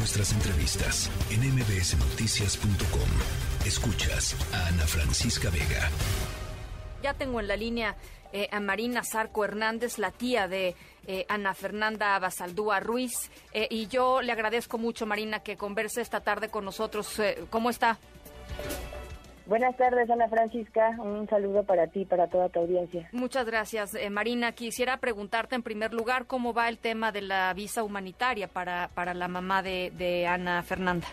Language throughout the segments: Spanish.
nuestras entrevistas en mbsnoticias.com. Escuchas a Ana Francisca Vega. Ya tengo en la línea eh, a Marina Zarco Hernández, la tía de eh, Ana Fernanda Basaldúa Ruiz. Eh, y yo le agradezco mucho, Marina, que converse esta tarde con nosotros. ¿Cómo está? Buenas tardes, Ana Francisca. Un saludo para ti y para toda tu audiencia. Muchas gracias, Marina. Quisiera preguntarte en primer lugar cómo va el tema de la visa humanitaria para, para la mamá de, de Ana Fernanda.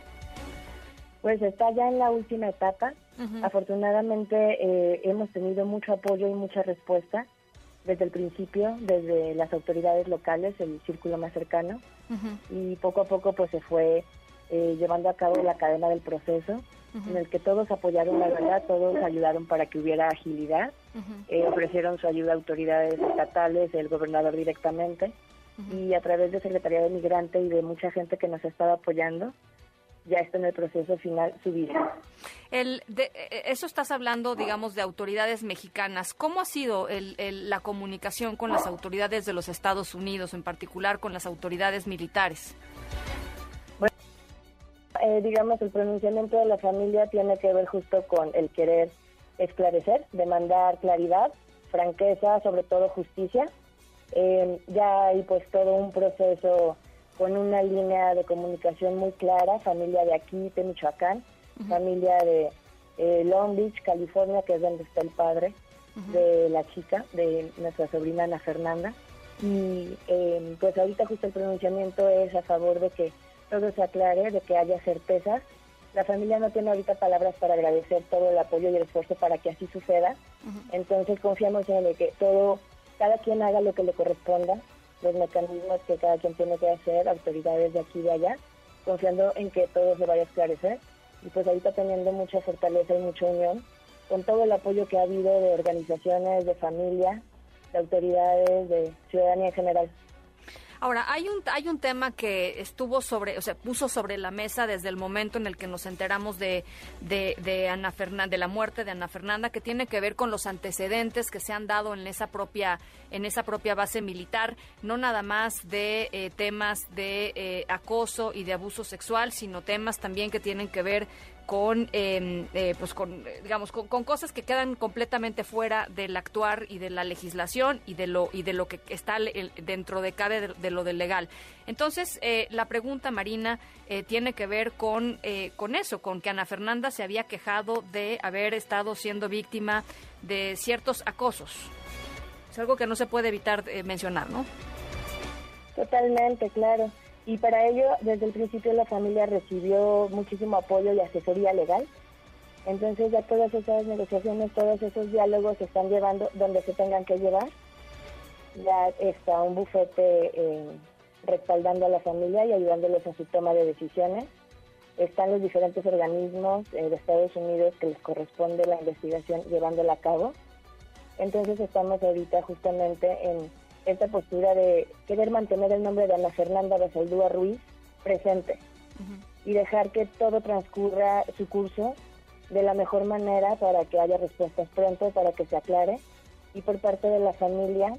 Pues está ya en la última etapa. Afortunadamente eh, hemos tenido mucho apoyo y mucha respuesta desde el principio, desde las autoridades locales, el círculo más cercano, y poco a poco pues se fue eh, llevando a cabo la cadena del proceso, en el que todos apoyaron la verdad, todos ayudaron para que hubiera agilidad, eh, ofrecieron su ayuda a autoridades estatales, el gobernador directamente, y a través de Secretaría de Migrante y de mucha gente que nos estaba apoyando, ya está en el proceso final su vida. El de, eh, eso estás hablando, digamos, de autoridades mexicanas. ¿Cómo ha sido el, la comunicación con las autoridades de los Estados Unidos, en particular con las autoridades militares? Eh, digamos, el pronunciamiento de la familia tiene que ver justo con el querer esclarecer, demandar claridad, franqueza, sobre todo justicia. Eh, ya hay pues todo un proceso con una línea de comunicación muy clara, familia de aquí, de Michoacán, familia de eh, Long Beach, California, que es donde está el padre de la chica, de nuestra sobrina Ana Fernanda. Y em, pues ahorita justo el pronunciamiento es a favor de que todo se aclare, de que haya certezas. La familia no tiene ahorita palabras para agradecer todo el apoyo y el esfuerzo para que así suceda. Entonces confiamos en el que todo, cada quien haga lo que le corresponda los mecanismos que cada quien tiene que hacer, autoridades de aquí y de allá, confiando en que todo se vaya a esclarecer y pues ahorita teniendo mucha fortaleza y mucha unión con todo el apoyo que ha habido de organizaciones, de familia, de autoridades, de ciudadanía en general. Ahora, hay un, hay un tema que estuvo sobre, o sea, puso sobre la mesa desde el momento en el que nos enteramos de, de, Ana Fernanda, de la muerte de Ana Fernanda, que tiene que ver con los antecedentes que se han dado en esa propia, en esa propia base militar, no nada más de eh, temas de eh, acoso y de abuso sexual, sino temas también que tienen que ver con, em, eh, pues con, digamos, con, cosas que quedan completamente fuera del actuar y de la legislación y de lo y de lo que está dentro de cada de, lo del legal. Entonces, eh, la pregunta, Marina, eh, tiene que ver con, con eso, con que Ana Fernanda se había quejado de haber estado siendo víctima de ciertos acosos. Es algo que no se puede evitar mencionar, ¿no? Totalmente, claro. Y para ello, desde el principio la familia recibió muchísimo apoyo y asesoría legal. Entonces ya todas esas negociaciones, todos esos diálogos se están llevando donde se tengan que llevar. Ya está un bufete eh, respaldando a la familia y ayudándoles en su toma de decisiones. Están los diferentes organismos eh, de Estados Unidos que les corresponde la investigación llevándola a cabo. Entonces estamos ahorita justamente en esta postura de querer mantener el nombre de Ana Fernanda Basaldúa Ruiz presente y dejar que todo transcurra su curso de la mejor manera para que haya respuestas pronto, para que se aclare y por parte de la familia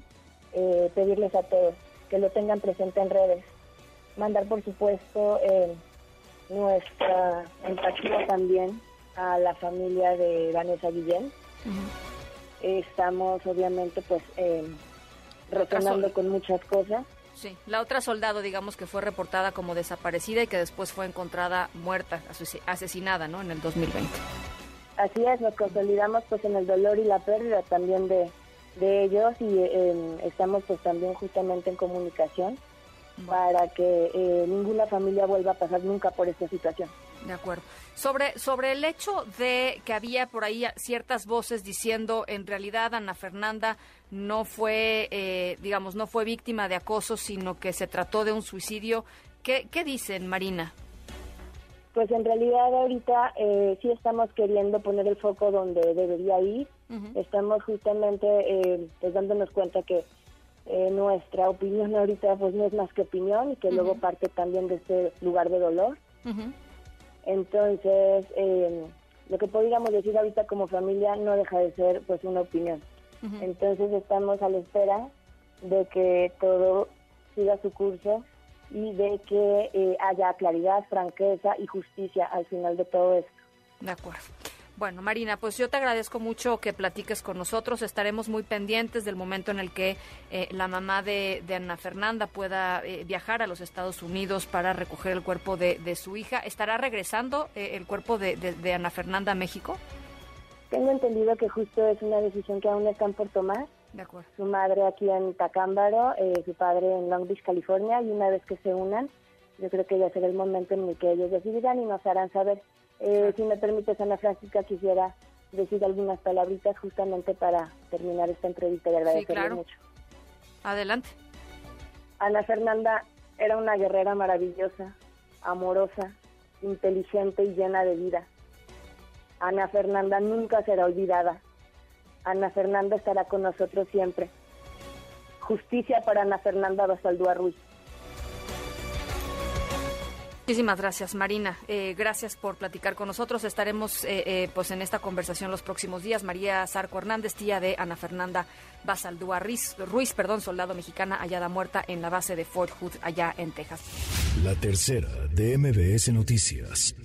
eh, pedirles a todos que lo tengan presente en redes. Mandar, por supuesto, eh, nuestra empatía también a la familia de Vanessa Guillén. estamos, obviamente, pues retornando con muchas cosas. Sí, la otra soldado, digamos que fue reportada como desaparecida y que después fue encontrada muerta, asesinada, ¿no? En el 2020. Así es, nos consolidamos pues en el dolor y la pérdida también de, de ellos y em, estamos pues también justamente en comunicación para que eh, ninguna familia vuelva a pasar nunca por esta situación. De acuerdo. Sobre, sobre el hecho de que había por ahí ciertas voces diciendo en realidad Ana Fernanda no fue, eh, digamos, no fue víctima de acoso, sino que se trató de un suicidio. ¿Qué, qué dicen, Marina? Pues en realidad ahorita eh, sí estamos queriendo poner el foco donde debería ir. Estamos justamente eh, pues dándonos cuenta que eh, nuestra opinión ahorita pues no es más que opinión y que luego parte también de este lugar de dolor. Entonces, eh, lo que podríamos decir ahorita como familia no deja de ser pues una opinión. Entonces estamos a la espera de que todo siga su curso y de que eh, haya claridad, franqueza y justicia al final de todo esto. De acuerdo. Bueno, Marina, pues yo te agradezco mucho que platiques con nosotros. Estaremos muy pendientes del momento en el que eh, la mamá de, Ana Fernanda pueda eh, viajar a los Estados Unidos para recoger el cuerpo de, su hija. ¿Estará regresando eh, el cuerpo de, Ana Fernanda a México? Tengo entendido que justo es una decisión que aún están por tomar. De acuerdo. Su madre aquí en Tacámbaro, su padre en Long Beach, California, y una vez que se unan, yo creo que ya será el momento en el que ellos decidirán y nos harán saber eh, si me permites, Ana Francisca, quisiera decir algunas palabritas justamente para terminar esta entrevista y agradecerle mucho. Adelante. Ana Fernanda era una guerrera maravillosa, amorosa, inteligente y llena de vida. Ana Fernanda nunca será olvidada. Ana Fernanda estará con nosotros siempre. Justicia para Ana Fernanda Basaldúa Ruiz. Muchísimas gracias, Marina. Eh, gracias por platicar con nosotros. Estaremos eh, eh, pues en esta conversación los próximos días. María Zarco Hernández, tía de Ana Fernanda Basaldúa Ruiz, Ruiz, perdón, soldado mexicana hallada muerta en la base de Fort Hood, allá en Texas. La tercera de MBS Noticias.